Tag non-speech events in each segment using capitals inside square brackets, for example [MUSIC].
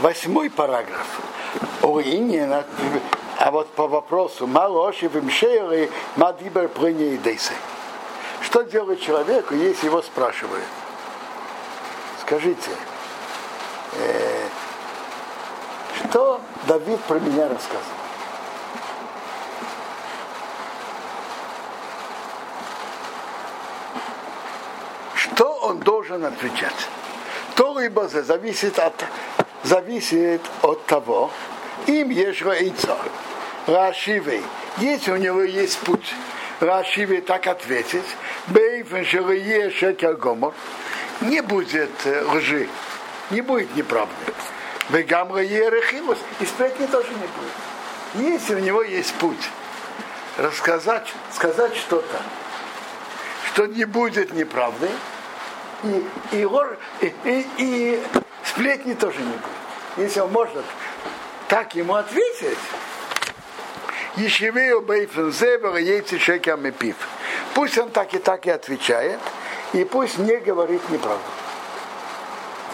восьмой параграф. Не, а вот по вопросу Малоши Вимшейры Мадибер Прыни Дейсы. Что делать человеку, если его спрашивают? Скажите, э, что Давид про меня рассказывал? Что он должен отвечать? То либо зависит от, зависит от того, им есть яйцо. Рашивей. Если у него есть путь, Рашивей так ответить, Бейфен Шелые Шекер Гомор, не будет лжи, не будет неправды. Бегамра Ерехилус, и сплетни тоже не будет. Если у него есть путь, рассказать, сказать что-то, что не будет неправды, и, и, и, и, и сплетни тоже не будет. Если он может так ему ответить, Ешевею бейфен зебер яйца шеками пив. Пусть он так и так и отвечает, и пусть не говорит неправду.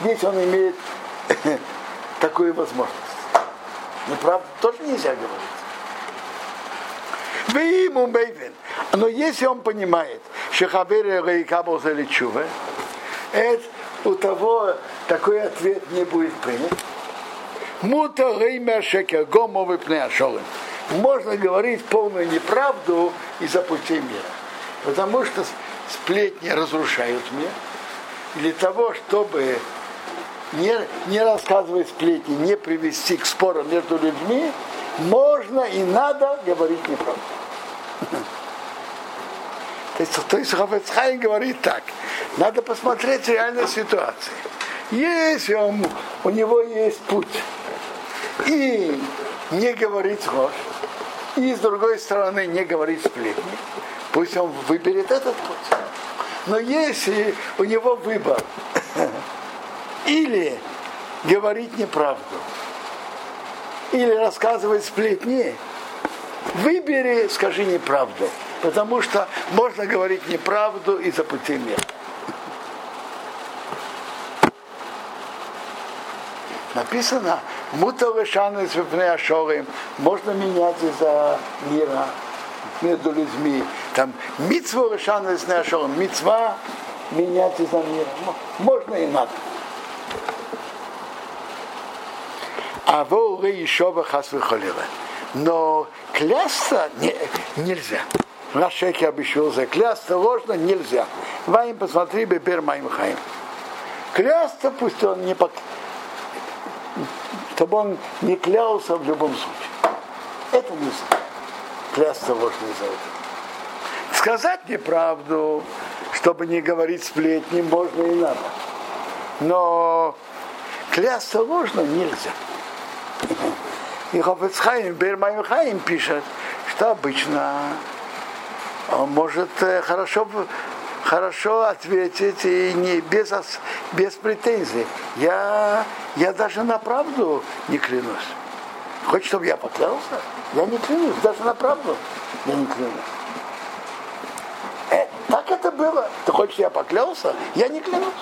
Здесь он имеет [LAUGHS] такую возможность. Неправду тоже нельзя говорить. Вы ему бейвен. Но если он понимает, что хабер рейкабл за лечува, это у того такой ответ не будет принят. Мута реймя шекер гомовый пнеашолым. Можно говорить полную неправду из-за путей мира. Потому что сплетни разрушают мир. Для того, чтобы не, не рассказывать сплетни, не привести к спорам между людьми, можно и надо говорить неправду. То есть, то есть Хафецхай говорит так, надо посмотреть реальную ситуацию. Если он, у него есть путь, и не говорить ложь, и с другой стороны не говорить сплетни, пусть он выберет этот путь. Но если у него выбор [COUGHS] или говорить неправду, или рассказывать сплетни, выбери, скажи неправду. Потому что можно говорить неправду из-за пути мира. Написано, мутавышаны с ашорим, можно менять из-за мира между людьми. Там митцва решаны с ашорим, митцва менять из-за мира. Можно и надо. А вы еще бы хасвихолила. Но клясться не, нельзя. Рашеки обещал за клясться ложно нельзя. Ваим посмотри, бебер моим хаим. Клясться пусть он не пок чтобы он не клялся в любом случае. Это не клясться ложно из-за этого. Сказать неправду, чтобы не говорить сплетни, можно и надо. Но клясться ложно нельзя. И Хофецхайм, Бермайм Хайм пишет, что обычно он может э, хорошо хорошо ответить и не без, без претензий. Я, я даже на правду не клянусь. Хочешь, чтобы я поклялся? Я не клянусь, даже на правду я не клянусь. Э, так это было. Ты хочешь, я поклялся? Я не клянусь.